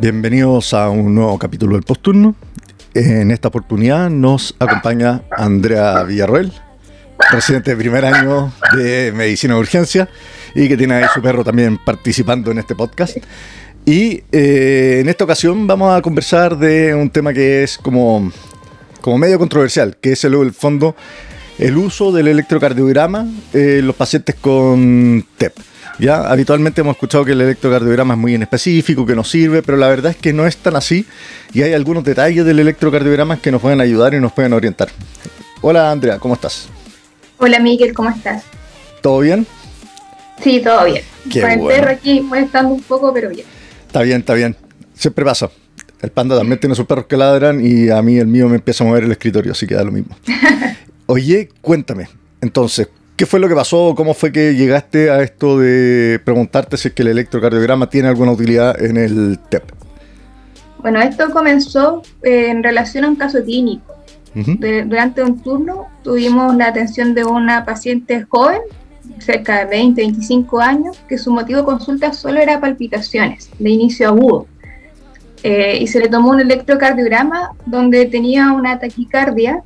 Bienvenidos a un nuevo capítulo del Posturno. En esta oportunidad nos acompaña Andrea Villarroel, residente de primer año de Medicina de Urgencia y que tiene ahí su perro también participando en este podcast. Y eh, en esta ocasión vamos a conversar de un tema que es como, como medio controversial, que es el, el fondo el uso del electrocardiograma en los pacientes con TEP. Ya habitualmente hemos escuchado que el electrocardiograma es muy en específico, que nos sirve, pero la verdad es que no es tan así y hay algunos detalles del electrocardiograma que nos pueden ayudar y nos pueden orientar. Hola Andrea, ¿cómo estás? Hola Miguel, ¿cómo estás? ¿Todo bien? Sí, todo bien. Con el perro aquí molestando un poco, pero bien. Está bien, está bien. Siempre pasa. El panda también tiene sus perros que ladran y a mí el mío me empieza a mover el escritorio, así que da lo mismo. Oye, cuéntame. Entonces, ¿Qué fue lo que pasó? ¿Cómo fue que llegaste a esto de preguntarte si es que el electrocardiograma tiene alguna utilidad en el TEP? Bueno, esto comenzó eh, en relación a un caso clínico. Durante un turno tuvimos la atención de una paciente joven, cerca de 20, 25 años, que su motivo de consulta solo era palpitaciones de inicio agudo. Eh, y se le tomó un electrocardiograma donde tenía una taquicardia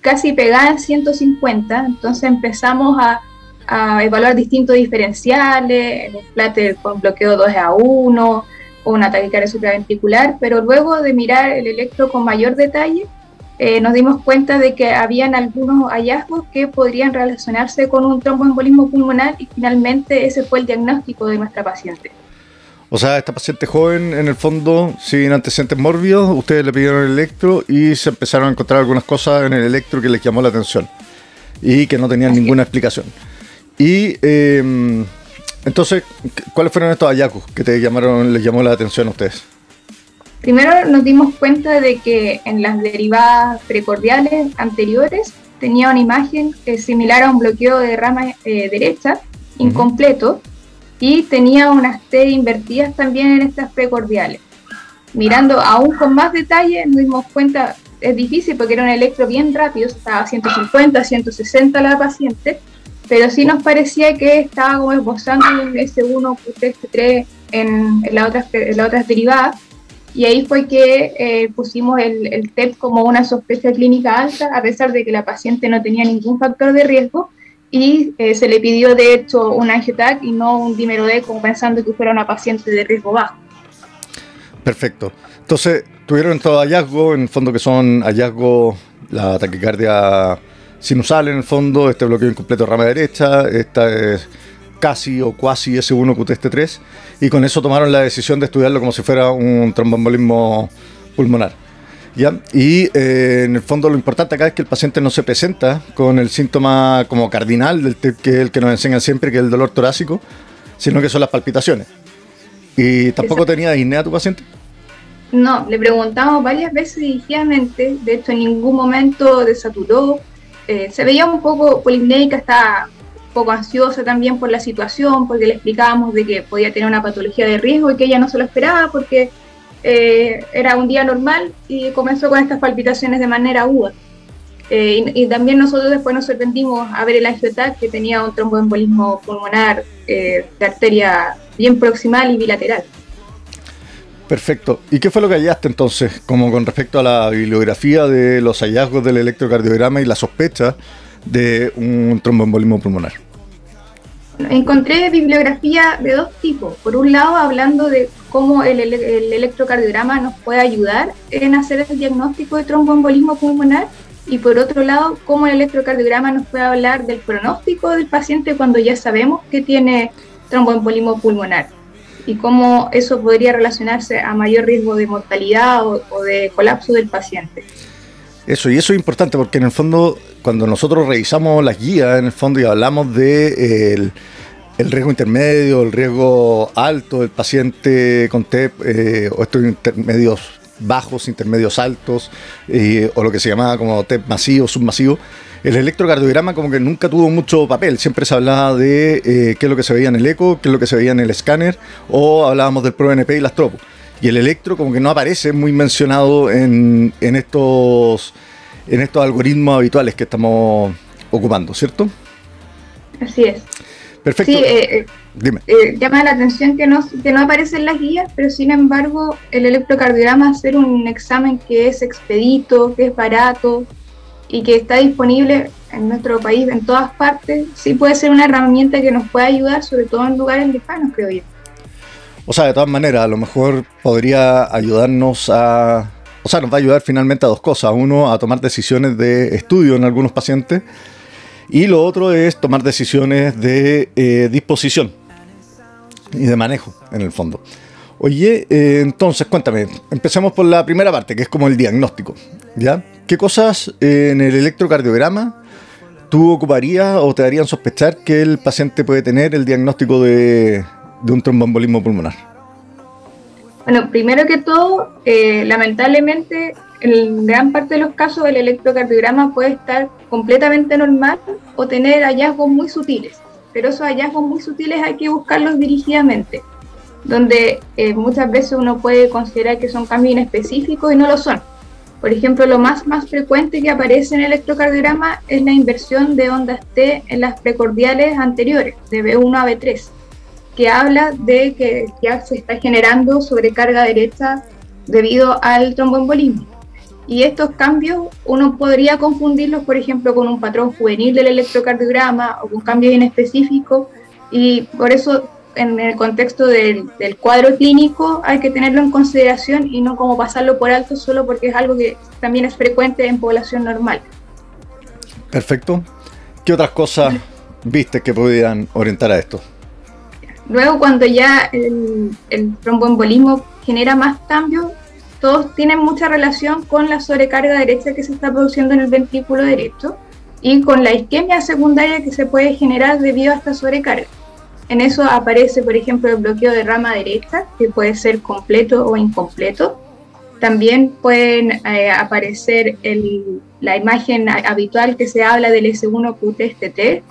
casi pegada en 150, entonces empezamos a, evaluar distintos diferenciales, el plater con bloqueo 2 a 1 o una taquicardia supraventricular, pero luego de mirar el electro con mayor detalle, eh, nos dimos cuenta de que habían algunos hallazgos que podrían relacionarse con un tromboembolismo pulmonar y finalmente ese fue el diagnóstico de nuestra paciente. O sea, esta paciente joven, en el fondo, sin antecedentes mórbidos, ustedes le pidieron el electro y se empezaron a encontrar algunas cosas en el electro que les llamó la atención y que no tenían ninguna explicación. Y em, entonces, ¿cuáles fueron estos hallazgos que te llamaron, les llamó la atención a ustedes? Primero nos dimos cuenta de que en las derivadas precordiales anteriores tenía una imagen similar a un bloqueo de rama eh, derecha, incompleto, y tenía unas T invertidas también en estas precordiales. Mirando aún con más detalle, nos dimos cuenta, es difícil porque era un electro bien rápido, estaba a 150, 160 la paciente, pero sí nos parecía que estaba como esbozando un S1, S3 en, en, la otras, en la otras derivadas, y ahí fue que eh, pusimos el, el TEP como una sospecha clínica alta, a pesar de que la paciente no tenía ningún factor de riesgo, y eh, se le pidió de hecho un angiotac y no un D como pensando que fuera una paciente de riesgo bajo. Perfecto. Entonces, tuvieron todo hallazgo, en el fondo que son hallazgos, la taquicardia sinusal en el fondo, este bloqueo incompleto de rama derecha, esta es casi o cuasi S1 QTST3, y con eso tomaron la decisión de estudiarlo como si fuera un trombombolismo pulmonar. Y eh, en el fondo lo importante acá es que el paciente no se presenta con el síntoma como cardinal, del que es el que nos enseñan siempre, que es el dolor torácico, sino que son las palpitaciones. ¿Y tampoco tenía disnea tu paciente? No, le preguntamos varias veces dirigidamente, de hecho en ningún momento desaturó, eh, se veía un poco polimnéica, estaba poco ansiosa también por la situación, porque le explicábamos de que podía tener una patología de riesgo y que ella no se lo esperaba porque eh, era un día normal y comenzó con estas palpitaciones de manera aguda. Eh, y, también nosotros después nos sorprendimos a ver el angiotac que tenía un tromboembolismo pulmonar eh, de arteria bien proximal y bilateral. Perfecto. ¿Y qué fue lo que hallaste entonces, como con respecto a la bibliografía de los hallazgos del electrocardiograma y la sospecha de un tromboembolismo pulmonar? Encontré bibliografía de dos tipos. Por un lado, hablando de cómo el, electrocardiograma nos puede ayudar en hacer el diagnóstico de tromboembolismo pulmonar y por otro lado, cómo el electrocardiograma nos puede hablar del pronóstico del paciente cuando ya sabemos que tiene tromboembolismo pulmonar y cómo eso podría relacionarse a mayor riesgo de mortalidad o, de colapso del paciente. Eso, y eso es importante porque en el fondo, cuando nosotros revisamos las guías, en el fondo, y hablamos de el riesgo intermedio, el riesgo alto del paciente con TEP eh, o estos intermedios bajos, intermedios altos, eh, o lo que se llamaba como TEP masivo, submasivo, el electrocardiograma como que nunca tuvo mucho papel, siempre se hablaba de eh, qué es lo que se veía en el eco, qué es lo que se veía en el escáner, o hablábamos del ProNP y las tropo. Y el electro como que no aparece muy mencionado en, en, estos, en estos algoritmos habituales que estamos ocupando, ¿cierto? Así es. Perfecto. Sí, eh, eh, Dime. Eh, llama la atención que no, que no aparece en las guías, pero sin embargo el electrocardiograma hacer un examen que es expedito, que es barato y que está disponible en nuestro país en todas partes, sí puede ser una herramienta que nos pueda ayudar, sobre todo en lugares lejanos, creo yo. O sea, de todas maneras, a lo mejor podría ayudarnos a... O sea, nos va a ayudar finalmente a dos cosas. Uno, a tomar decisiones de estudio en algunos pacientes y lo otro es tomar decisiones de eh, disposición y de manejo, en el fondo. Oye, eh, entonces cuéntame, empecemos por la primera parte, que es como el diagnóstico. ¿ya? ¿Qué cosas eh, en el electrocardiograma tú ocuparías o te harían sospechar que el paciente puede tener el diagnóstico de, de un tromboembolismo pulmonar? Bueno, primero que todo, lamentablemente en gran parte de los casos el electrocardiograma puede estar completamente normal o tener hallazgos muy sutiles, pero esos hallazgos muy sutiles hay que buscarlos dirigidamente, donde eh, muchas veces uno puede considerar que son cambios inespecíficos y no lo son. Por ejemplo, lo más, más frecuente que aparece en el electrocardiograma es la inversión de ondas T en las precordiales anteriores, de B1 a B3, que habla de que ya se está generando sobrecarga derecha debido al tromboembolismo. Y estos cambios uno podría confundirlos, por ejemplo, con un patrón juvenil del electrocardiograma o con cambios inespecíficos. Y por eso, en el contexto del, cuadro clínico, hay que tenerlo en consideración y no como pasarlo por alto solo porque es algo que también es frecuente en población normal. Perfecto. ¿Qué otras cosas viste que podrían orientar a esto? Luego, cuando ya el, el tromboembolismo genera más cambios, todos tienen mucha relación con la sobrecarga derecha que se está produciendo en el ventrículo derecho y con la isquemia secundaria que se puede generar debido a esta sobrecarga. En eso aparece, por ejemplo, el bloqueo de rama derecha, que puede ser completo o incompleto. También pueden eh, aparecer la imagen habitual que se habla del S1QTST,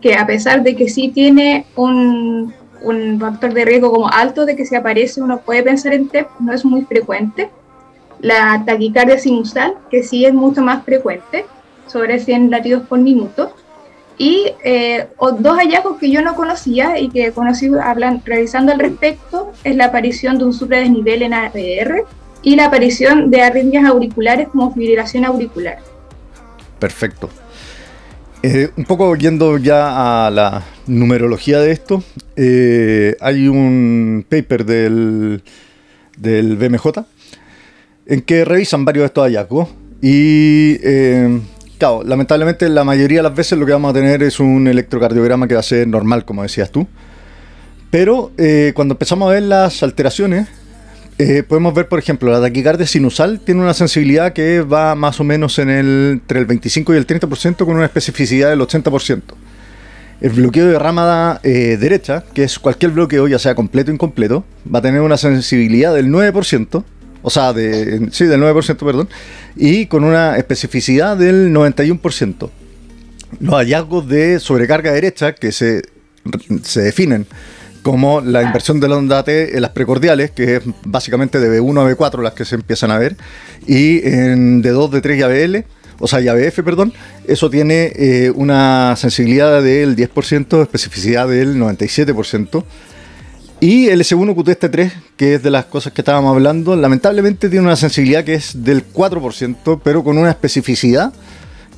que a pesar de que sí tiene un, un factor de riesgo como alto de que si aparece uno puede pensar en TEP, no es muy frecuente. La taquicardia sinusal, que sí es mucho más frecuente, sobre 100 latidos por minuto. Y eh, dos hallazgos que yo no conocía y que conocí hablan, revisando al respecto es la aparición de un supradesnivel en APR y la aparición de arritmias auriculares como fibrilación auricular. Perfecto. Eh, un poco yendo ya a la numerología de esto, eh, hay un paper del, del BMJ en que revisan varios de estos hallazgos y, eh, claro, lamentablemente la mayoría de las veces lo que vamos a tener es un electrocardiograma que va a ser normal, como decías tú. Pero cuando empezamos a ver las alteraciones, eh, podemos ver, por ejemplo, la taquicardia sinusal tiene una sensibilidad que va más o menos en el, entre el 25 y el 30% con una especificidad del 80%. El bloqueo de rama eh, derecha, que es cualquier bloqueo, ya sea completo o incompleto, va a tener una sensibilidad del 9%, o sea, de, sí, del 9%, perdón, y con una especificidad del 91%. Los hallazgos de sobrecarga derecha, que se, se definen como la inversión de la onda T en las precordiales, que es básicamente de B1 a B4 las que se empiezan a ver, y en D2, D3 y ABL, o sea, y perdón, eso tiene eh, una sensibilidad del 10%, especificidad del 97%. Y el S1 QTST3, que es de las cosas que estábamos hablando, lamentablemente tiene una sensibilidad que es del 4%, pero con una especificidad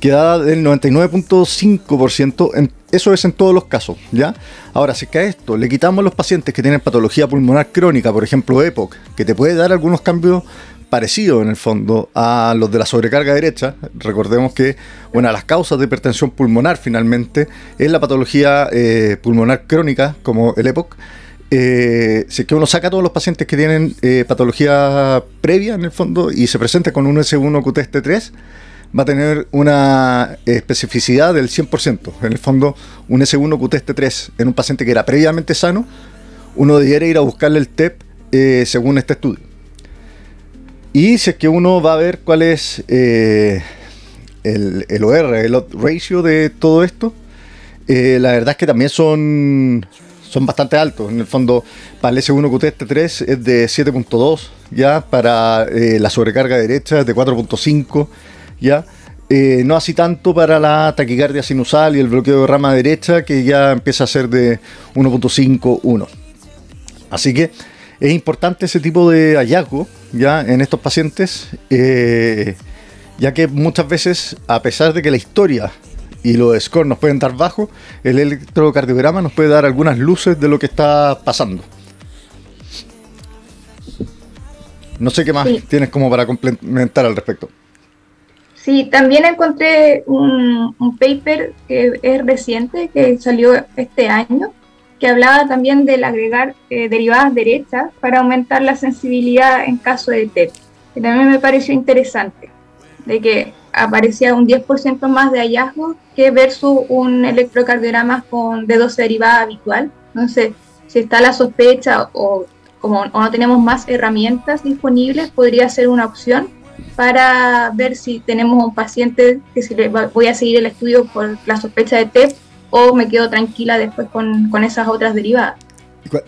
que da del 99.5%, eso es en todos los casos, ¿ya? Ahora, si es a esto le quitamos los pacientes que tienen patología pulmonar crónica, por ejemplo EPOC, que te puede dar algunos cambios parecidos en el fondo a los de la sobrecarga derecha, recordemos que una de las causas de hipertensión pulmonar finalmente es la patología eh, pulmonar crónica, como el EPOC, eh, si es que uno saca a todos los pacientes que tienen eh, patología previa en el fondo y se presenta con un S1 QTST3, va a tener una especificidad del 100%. En el fondo, un S1 QTST3 en un paciente que era previamente sano, uno debiera ir a buscarle el TEP eh, según este estudio. Y si es que uno va a ver cuál es eh, el, el, OR, el ratio de todo esto, eh, la verdad es que también son, son bastante altos. En el fondo, para el S1 QT3 es de 7.2, ya para eh, la sobrecarga derecha es de 4.5, ya. no así tanto para la taquicardia sinusal y el bloqueo de rama derecha, que ya empieza a ser de 1.5, 1. Así que es importante ese tipo de hallazgo ya en estos pacientes, eh, ya que muchas veces, a pesar de que la historia y los scores nos pueden dar bajo, el electrocardiograma nos puede dar algunas luces de lo que está pasando. No sé qué más tienes como para complementar al respecto. Sí, también encontré un, un, paper que es reciente, que salió este año, que hablaba también del agregar eh, derivadas derechas para aumentar la sensibilidad en caso de TEP, que también me pareció interesante, de que aparecía un 10% más de hallazgos que versus un electrocardiograma con de 12 derivada habitual. Entonces, si está la sospecha o como no tenemos más herramientas disponibles, podría ser una opción para ver si tenemos un paciente que si le voy a seguir el estudio por la sospecha de TEP o me quedo tranquila después con, esas otras derivadas.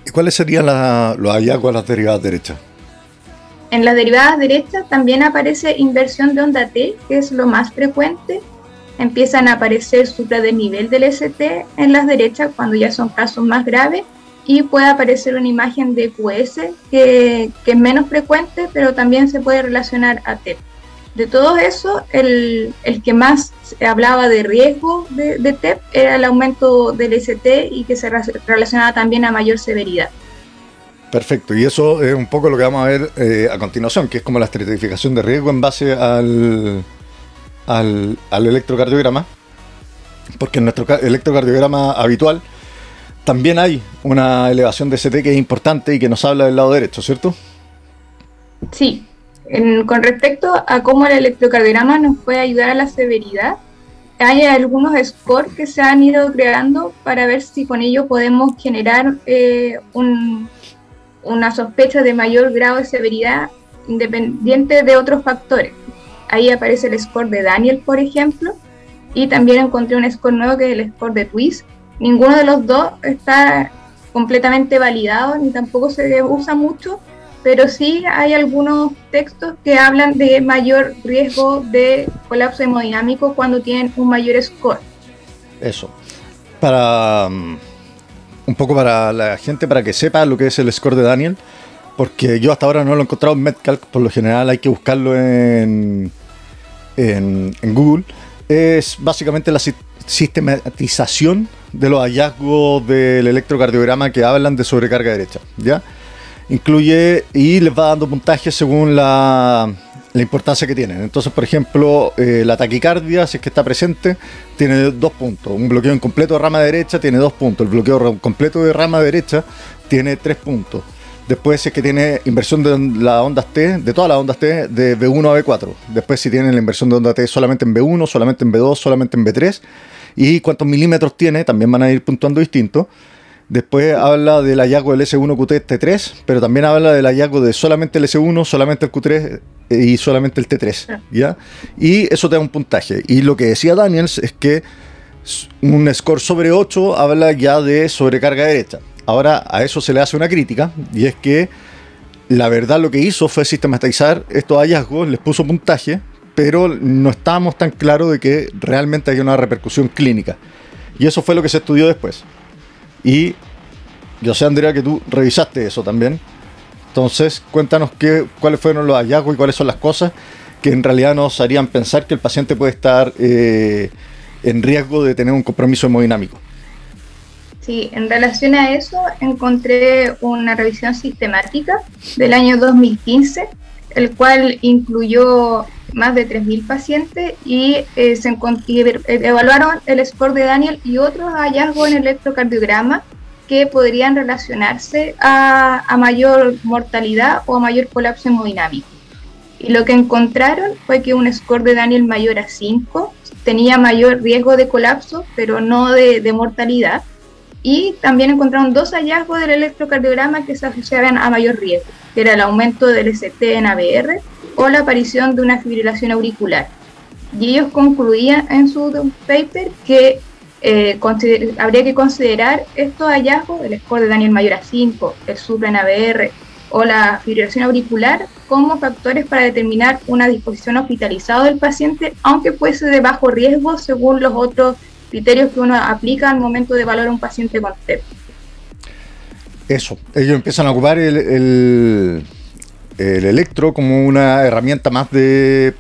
¿Y cuáles serían los hallazgos de las derivadas derechas? En las derivadas derechas también aparece inversión de onda T, que es lo más frecuente. Empiezan a aparecer nivel del ST en las derechas cuando ya son casos más graves y puede aparecer una imagen de QS que, que es menos frecuente, pero también se puede relacionar a TEP. De todo eso, el, que más hablaba de riesgo de, TEP era el aumento del ST y que se relacionaba también a mayor severidad. Perfecto, y eso es un poco lo que vamos a ver eh, a continuación, que es como la estratificación de riesgo en base al, al, electrocardiograma, porque en nuestro electrocardiograma habitual también hay una elevación de ST que es importante y que nos habla del lado derecho, ¿cierto? Sí, con respecto a cómo el electrocardiograma nos puede ayudar a la severidad, hay algunos scores que se han ido creando para ver si con ello podemos generar eh, una sospecha de mayor grado de severidad independiente de otros factores. Ahí aparece el score de Daniel, por ejemplo, y también encontré un score nuevo que es el score de Twist. Ninguno de los dos está completamente validado ni tampoco se usa mucho, pero sí hay algunos textos que hablan de mayor riesgo de colapso hemodinámico cuando tienen un mayor score. Eso. Para um, un poco para la gente, para que sepa lo que es el score de Daniel, porque yo hasta ahora no lo he encontrado en MedCalc, por lo general hay que buscarlo en, en, en Google. Es básicamente la sistematización de los hallazgos del electrocardiograma que hablan de sobrecarga derecha, ¿ya? Incluye y les va dando puntajes según la, importancia que tienen. Entonces, por ejemplo, eh, la taquicardia, si es que está presente, tiene dos puntos. Un bloqueo incompleto de rama derecha tiene dos puntos. El bloqueo completo de rama derecha tiene tres puntos. Después, si es que tiene inversión de las ondas T, de todas las ondas T, de B1 a B4. Después, si tiene la inversión de onda T solamente en B1, solamente en B2, solamente en B3. Y cuántos milímetros tiene, también van a ir puntuando distintos. Después habla del hallazgo del S1 QT T3, pero también habla del hallazgo de solamente el S1, solamente el Q3 eh, y solamente el T3. Ah. ¿ya? Y eso te da un puntaje. Y lo que decía Daniels es que un score sobre 8 habla ya de sobrecarga derecha. Ahora a eso se le hace una crítica y es que la verdad lo que hizo fue sistematizar estos hallazgos, les puso puntaje, pero no estábamos tan claros de que realmente hay una repercusión clínica. Y eso fue lo que se estudió después. Y yo sé, Andrea, que tú revisaste eso también. Entonces, cuéntanos qué, cuáles fueron los hallazgos y cuáles son las cosas que en realidad nos harían pensar que el paciente puede estar eh, en riesgo de tener un compromiso hemodinámico. Sí, en relación a eso encontré una revisión sistemática del año 2015, el cual incluyó más de 3.000 pacientes y eh, se evaluaron el score de Daniel y otros hallazgos en electrocardiograma que podrían relacionarse a, a, mayor mortalidad o a mayor colapso hemodinámico. Y lo que encontraron fue que un score de Daniel mayor a 5 tenía mayor riesgo de colapso, pero no de, de mortalidad. Y también encontraron dos hallazgos del electrocardiograma que se asociaban a mayor riesgo, que era el aumento del ST en ABR o la aparición de una fibrilación auricular. Y ellos concluían en su paper que eh, habría que considerar estos hallazgos, el score de Daniel Mayor a 5, el SUPRA en ABR o la fibrilación auricular, como factores para determinar una disposición hospitalizada del paciente, aunque fuese de bajo riesgo según los otros criterios que uno aplica al momento de evaluar a un paciente con TEP. Eso, ellos empiezan a ocupar el, el electro como una herramienta más de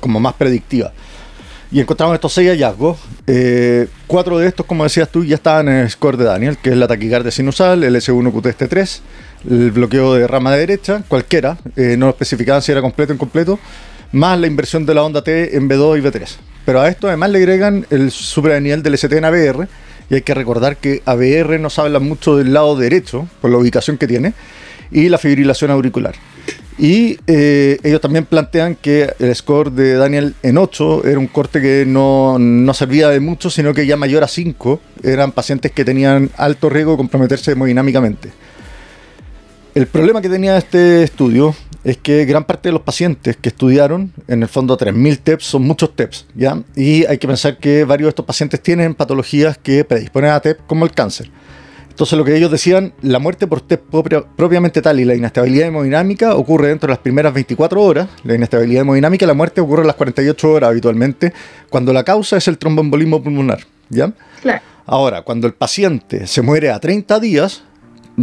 como más predictiva y encontramos estos seis hallazgos. Eh, cuatro de estos, como decías tú, ya estaban en el score de Daniel, que es la taquicardia sinusal, el S1QTST3, el bloqueo de rama de derecha, cualquiera, eh, no especificaban si era completo o incompleto, más la inversión de la onda T en B2 y B3. Pero a esto además le agregan el nivel del ST en ABR, y hay que recordar que ABR nos habla mucho del lado derecho, por la ubicación que tiene, y la fibrilación auricular. Y eh, ellos también plantean que el score de Daniel en 8 era un corte que no, servía de mucho, sino que ya mayor a 5 eran pacientes que tenían alto riesgo de comprometerse hemodinámicamente. El problema que tenía este estudio es que gran parte de los pacientes que estudiaron, en el fondo 3.000 TEPS, son muchos TEPS, ¿ya? Y hay que pensar que varios de estos pacientes tienen patologías que predisponen a TEP, como el cáncer. Entonces lo que ellos decían, la muerte por TEP propiamente tal y la inestabilidad hemodinámica ocurre dentro de las primeras 24 horas. La inestabilidad hemodinámica, la muerte ocurre en las 48 horas habitualmente, cuando la causa es el tromboembolismo pulmonar. ¿ya? Ahora, cuando el paciente se muere a 30 días,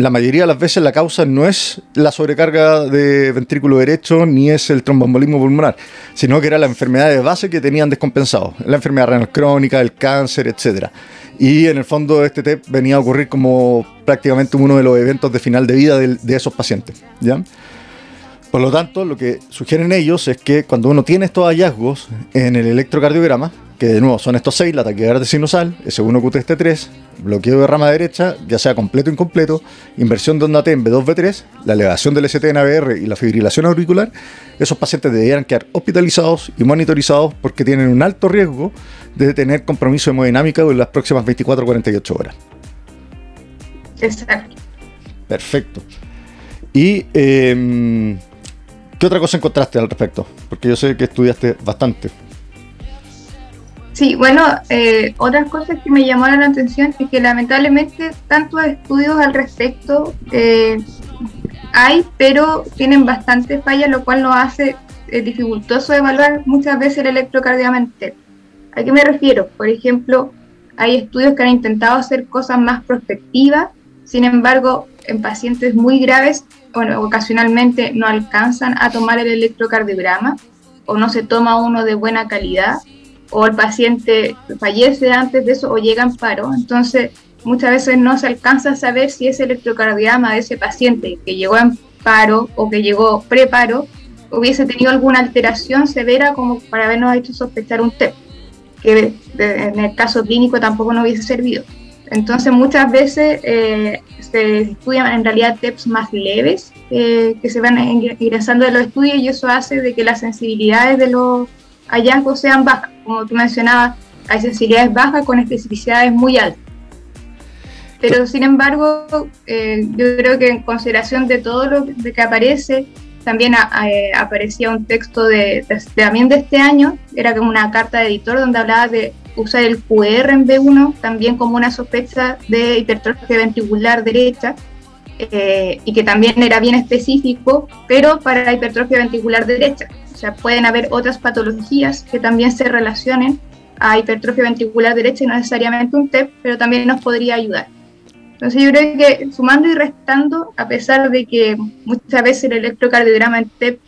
la mayoría de las veces la causa no es la sobrecarga de ventrículo derecho ni es el tromboembolismo pulmonar, sino que era la enfermedad de base que tenían descompensado, la enfermedad renal crónica, el cáncer, etcétera. Y en el fondo este TEP venía a ocurrir como prácticamente uno de los eventos de final de vida de, de esos pacientes. ¿ya? Por lo tanto, lo que sugieren ellos es que cuando uno tiene estos hallazgos en el electrocardiograma, que de nuevo son estos seis, la taquicardia sinusal, S1QTST3, bloqueo de rama derecha, ya sea completo o incompleto, inversión de onda T en B2B3, la elevación del ST en ABR y la fibrilación auricular, esos pacientes deberían quedar hospitalizados y monitorizados porque tienen un alto riesgo de tener compromiso hemodinámico en las próximas 24 o 48 horas. Exacto. Perfecto. ¿Y em, qué otra cosa encontraste al respecto? Porque yo sé que estudiaste bastante. Sí, bueno, eh, otras cosas que me llamaron la atención es que lamentablemente tantos estudios al respecto eh, hay, pero tienen bastante fallas, lo cual nos hace eh, dificultoso evaluar muchas veces el electrocardiograma ¿A qué me refiero? Por ejemplo, hay estudios que han intentado hacer cosas más prospectivas, sin embargo, en pacientes muy graves, ocasionalmente no alcanzan a tomar el electrocardiograma o no se toma uno de buena calidad o el paciente fallece antes de eso o llega en paro. Entonces, muchas veces no se alcanza a saber si ese electrocardiograma de ese paciente que llegó en paro o que llegó preparo hubiese tenido alguna alteración severa como para habernos hecho sospechar un TEP, que en el caso clínico tampoco no hubiese servido. Entonces muchas veces eh, se estudian en realidad TEPs más leves eh, que se van ingresando de los estudios y eso hace de que las sensibilidades de los hallazgos sean bajas. Como tú mencionabas, hay sensibilidades bajas con especificidades muy altas. Pero sin embargo, eh, yo creo que en consideración de todo lo que aparece, también eh, aparecía un texto de, también de este año, era como una carta de editor donde hablaba de usar el QR en B1 también como una sospecha de hipertrofia ventricular derecha, eh, y que también era bien específico, pero para hipertrofia ventricular derecha. O sea, pueden haber otras patologías que también se relacionen a hipertrofia ventricular derecha y no necesariamente un TEP, pero también nos podría ayudar. Entonces yo creo que sumando y restando, a pesar de que muchas veces el electrocardiograma en TEP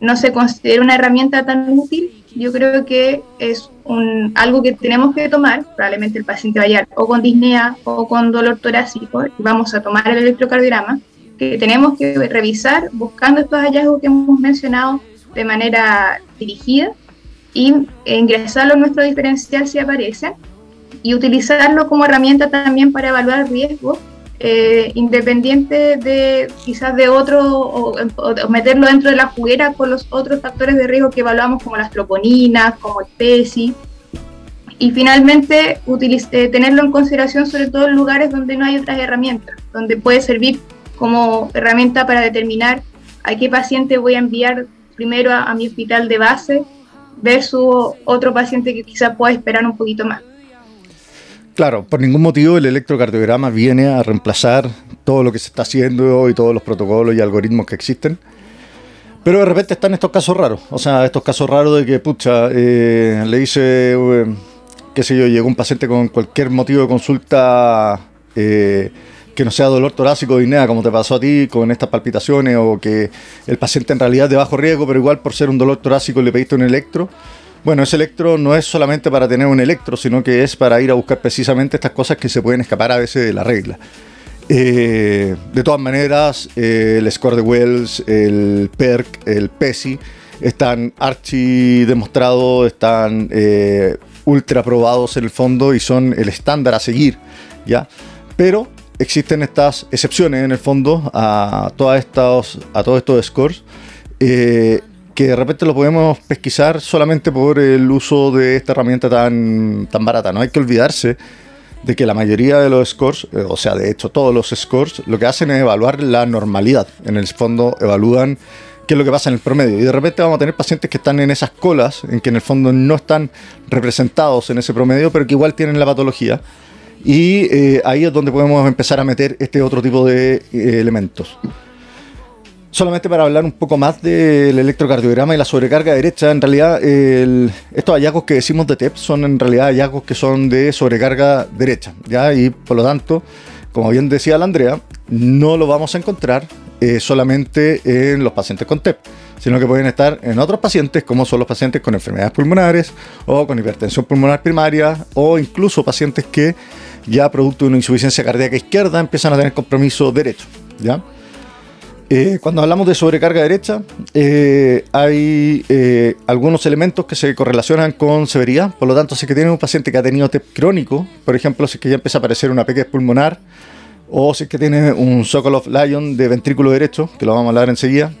no se considera una herramienta tan útil, yo creo que es un, algo que tenemos que tomar, probablemente el paciente vaya o con disnea o con dolor torácico, y vamos a tomar el electrocardiograma, que tenemos que revisar buscando estos hallazgos que hemos mencionado de manera dirigida y ingresarlo en nuestro diferencial si aparece y utilizarlo como herramienta también para evaluar riesgos eh, independiente de quizás de otro o, meterlo dentro de la juguera con los otros factores de riesgo que evaluamos como las troponinas, como el PESI y finalmente utilice, tenerlo en consideración sobre todo en lugares donde no hay otras herramientas, donde puede servir como herramienta para determinar a qué paciente voy a enviar primero a, mi hospital de base versus otro paciente que quizá pueda esperar un poquito más. Claro, por ningún motivo el electrocardiograma viene a reemplazar todo lo que se está haciendo y todos los protocolos y algoritmos que existen. Pero de repente están estos casos raros. O sea, estos casos raros de que, pucha, eh, le dice, eh, qué sé yo, llegó un paciente con cualquier motivo de consulta eh, que no sea dolor torácico ni nada, como te pasó a ti con estas palpitaciones, o que el paciente en realidad es de bajo riesgo, pero igual por ser un dolor torácico le pediste un electro. Bueno, ese electro no es solamente para tener un electro, sino que es para ir a buscar precisamente estas cosas que se pueden escapar a veces de la regla. Eh, de todas maneras, eh, el score de Wells, el PERC, el PESI, están archi demostrados, están eh, ultra probados en el fondo y son el estándar a seguir, ¿ya? Pero existen estas excepciones en el fondo a, todos estos scores que de repente lo podemos pesquisar solamente por el uso de esta herramienta tan, tan barata. No hay que olvidarse de que la mayoría de los scores, eh, o sea, de hecho todos los scores, lo que hacen es evaluar la normalidad. En el fondo evalúan qué es lo que pasa en el promedio. Y de repente vamos a tener pacientes que están en esas colas, en que en el fondo no están representados en ese promedio, pero que igual tienen la patología. Y eh, ahí es donde podemos empezar a meter este otro tipo de eh, elementos solamente para hablar un poco más del electrocardiograma y la sobrecarga derecha, en realidad estos hallazgos que decimos de TEP son en realidad hallazgos que son de sobrecarga derecha, ¿ya? Y por lo tanto, como bien decía la Andrea, no lo vamos a encontrar eh, solamente en los pacientes con TEP, sino que pueden estar en otros pacientes, como son los pacientes con enfermedades pulmonares o con hipertensión pulmonar primaria o incluso pacientes que ya producto de una insuficiencia cardíaca izquierda empiezan a tener compromiso derecho, ¿ya? Eh, cuando hablamos de sobrecarga derecha, eh, hay eh, algunos elementos que se correlacionan con severidad. Por lo tanto, si que tiene un paciente que ha tenido TEP crónico, por ejemplo, si es que ya empieza a aparecer una pequeña pulmonar, o si es que tiene un Sokolov Lion de ventrículo derecho, que lo vamos a hablar enseguida,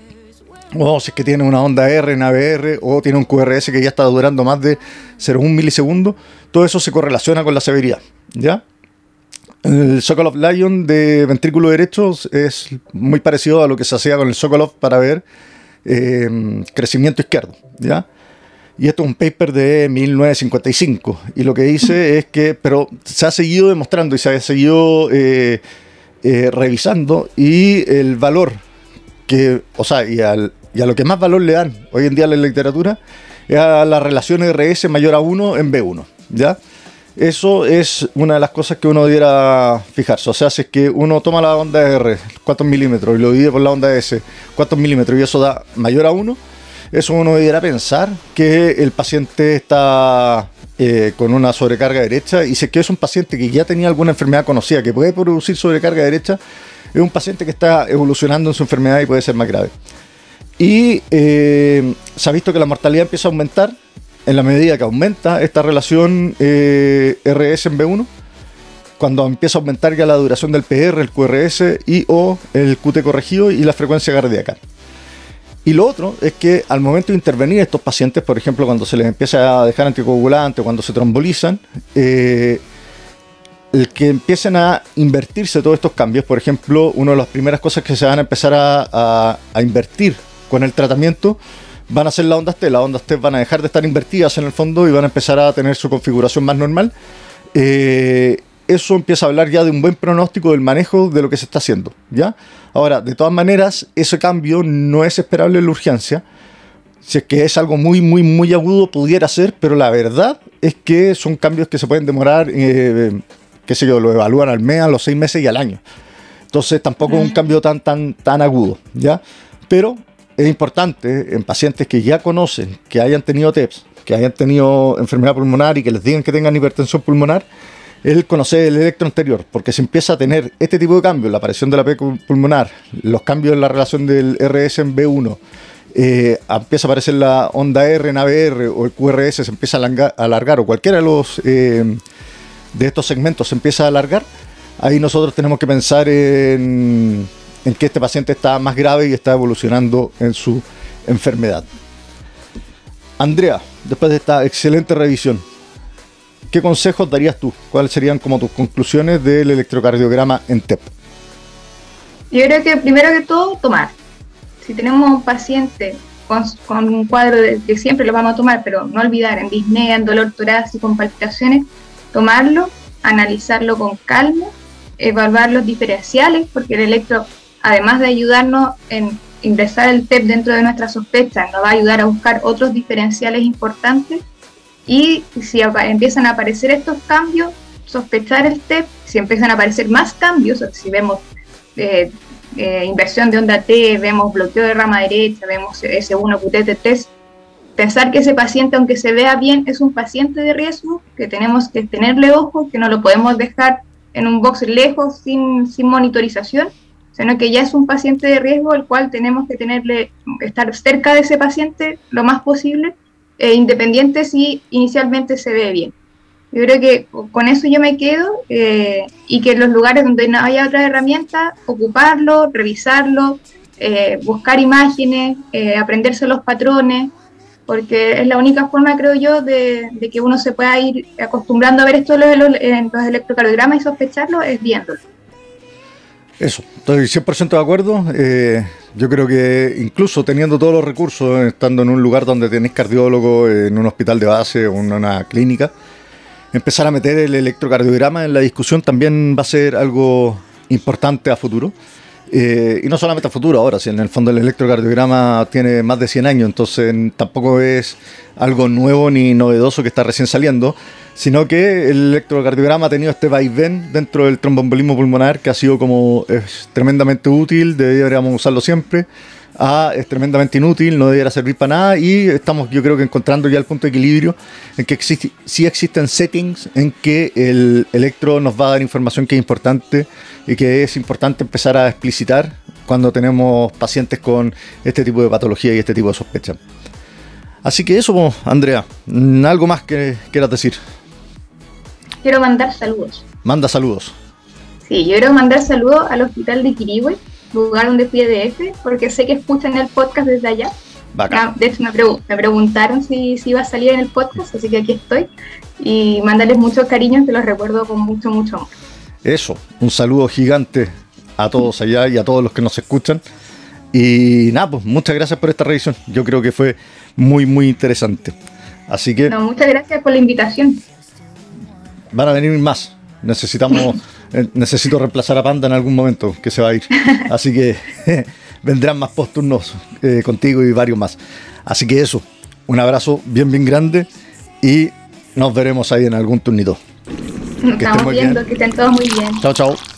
o si es que tiene una onda R en ABR, o tiene un QRS que ya está durando más de 0,1 milisegundos, todo eso se correlaciona con la severidad. ¿Ya? El Sokolov Lion de ventrículo derecho es muy parecido a lo que se hacía con el Sokolov para ver eh, crecimiento izquierdo. ¿ya? Y esto es un paper de 1955. Y lo que dice es que, pero se ha seguido demostrando y se ha seguido eh, eh, revisando y el valor que, o sea, y, a lo que más valor le dan hoy en día a la literatura es a la relación RS mayor a 1 en B1. ¿ya? Eso es una de las cosas que uno debiera fijarse. O sea, si es que uno toma la onda R, cuántos milímetros, y lo divide por la onda S, cuántos milímetros, y eso da mayor a 1, eso uno debiera pensar que el paciente está eh, con una sobrecarga derecha. Y si es que es un paciente que ya tenía alguna enfermedad conocida que puede producir sobrecarga derecha, es un paciente que está evolucionando en su enfermedad y puede ser más grave. Y eh, se ha visto que la mortalidad empieza a aumentar en la medida que aumenta esta relación eh, RS en B1, cuando empieza a aumentar ya la duración del PR, el QRS y o el QT corregido y la frecuencia cardíaca. Y lo otro es que al momento de intervenir estos pacientes, por ejemplo, cuando se les empieza a dejar anticoagulante, cuando se trombolizan, eh, el que empiecen a invertirse todos estos cambios, por ejemplo, una de las primeras cosas que se van a empezar a invertir con el tratamiento van a ser las ondas T. Las ondas T van a dejar de estar invertidas en el fondo y van a empezar a tener su configuración más normal. Eh, eso empieza a hablar ya de un buen pronóstico del manejo de lo que se está haciendo. ¿ya? Ahora, de todas maneras, ese cambio no es esperable en la urgencia. Si es que es algo muy, muy, muy agudo, pudiera ser, pero la verdad es que son cambios que se pueden demorar, eh, qué sé yo, lo evalúan al mes, a los seis meses y al año. Entonces tampoco es un cambio tan, tan, tan agudo, ¿ya? Pero es importante en pacientes que ya conocen, que hayan tenido TEPS, que hayan tenido enfermedad pulmonar y que les digan que tengan hipertensión pulmonar, el conocer el electro anterior, porque se empieza a tener este tipo de cambios, la aparición de la P pulmonar, los cambios en la relación del RS en B1, eh, empieza a aparecer la onda R en ABR o el QRS se empieza a alargar, o cualquiera de los eh, de estos segmentos se empieza a alargar, ahí nosotros tenemos que pensar en en que este paciente está más grave y está evolucionando en su enfermedad. Andrea, después de esta excelente revisión, ¿qué consejos darías tú? ¿Cuáles serían como tus conclusiones del electrocardiograma en TEP? Yo creo que primero que todo, tomar. Si tenemos un paciente con, un cuadro que siempre lo vamos a tomar, pero no olvidar en disnea, en dolor torácico, con palpitaciones, tomarlo, analizarlo con calma, evaluar los diferenciales, porque el electro, además de ayudarnos en ingresar el TEP dentro de nuestra sospecha, nos va a ayudar a buscar otros diferenciales importantes. Y si empiezan a aparecer estos cambios, sospechar el TEP, si empiezan a aparecer más cambios, si vemos eh, eh, inversión de onda T, vemos bloqueo de rama derecha, vemos S1, QTT3, pensar que ese paciente, aunque se vea bien, es un paciente de riesgo, que tenemos que tenerle ojo, que no lo podemos dejar en un box lejos sin, sin monitorización, sino que ya es un paciente de riesgo, el cual tenemos que tenerle, estar cerca de ese paciente lo más posible, e independiente si inicialmente se ve bien. Yo creo que con eso yo me quedo eh, y que en los lugares donde no haya otra herramienta, ocuparlo, revisarlo, eh, buscar imágenes, eh, aprenderse los patrones, porque es la única forma, creo yo, de, que uno se pueda ir acostumbrando a ver esto en los, los electrocardiogramas y sospecharlo, es viéndolo. Eso, estoy 100% de acuerdo. yo creo que incluso teniendo todos los recursos, estando en un lugar donde tenéis cardiólogo, en un hospital de base o en una clínica, empezar a meter el electrocardiograma en la discusión también va a ser algo importante a futuro. Eh, y no solamente a futuro ahora, si en el fondo el electrocardiograma tiene más de 100 años, entonces tampoco es algo nuevo ni novedoso que está recién saliendo, sino que el electrocardiograma ha tenido este vaivén dentro del trombombolismo pulmonar que ha sido como es tremendamente útil, deberíamos usarlo siempre a es tremendamente inútil, no debiera servir para nada y estamos yo creo que encontrando ya el punto de equilibrio en que existe, sí existen settings en que el electro nos va a dar información que es importante y que es importante empezar a explicitar cuando tenemos pacientes con este tipo de patología y este tipo de sospecha. Así que eso, Andrea, ¿algo más que quieras decir? Quiero mandar saludos. Manda saludos. Sí, yo quiero mandar saludos al hospital de Quirihue, lugar donde fui EDF, porque sé que escuchan el podcast desde allá. Ah, de hecho, me, preguntaron si, si, iba a salir en el podcast, así que aquí estoy. Y mandarles muchos cariños, que los recuerdo con mucho, mucho amor. Eso, un saludo gigante a todos allá y a todos los que nos escuchan. Y nada, pues muchas gracias por esta revisión. Yo creo que fue muy, muy interesante. Así que. muchas gracias por la invitación. Van a venir más. Necesitamos necesito reemplazar a Panda en algún momento, que se va a ir. Así que vendrán más posturnos eh, contigo y varios más. Así que eso, un abrazo bien, bien grande y nos veremos ahí en algún turnito. Nos estamos viendo, que estén todos muy bien. Chao, chao.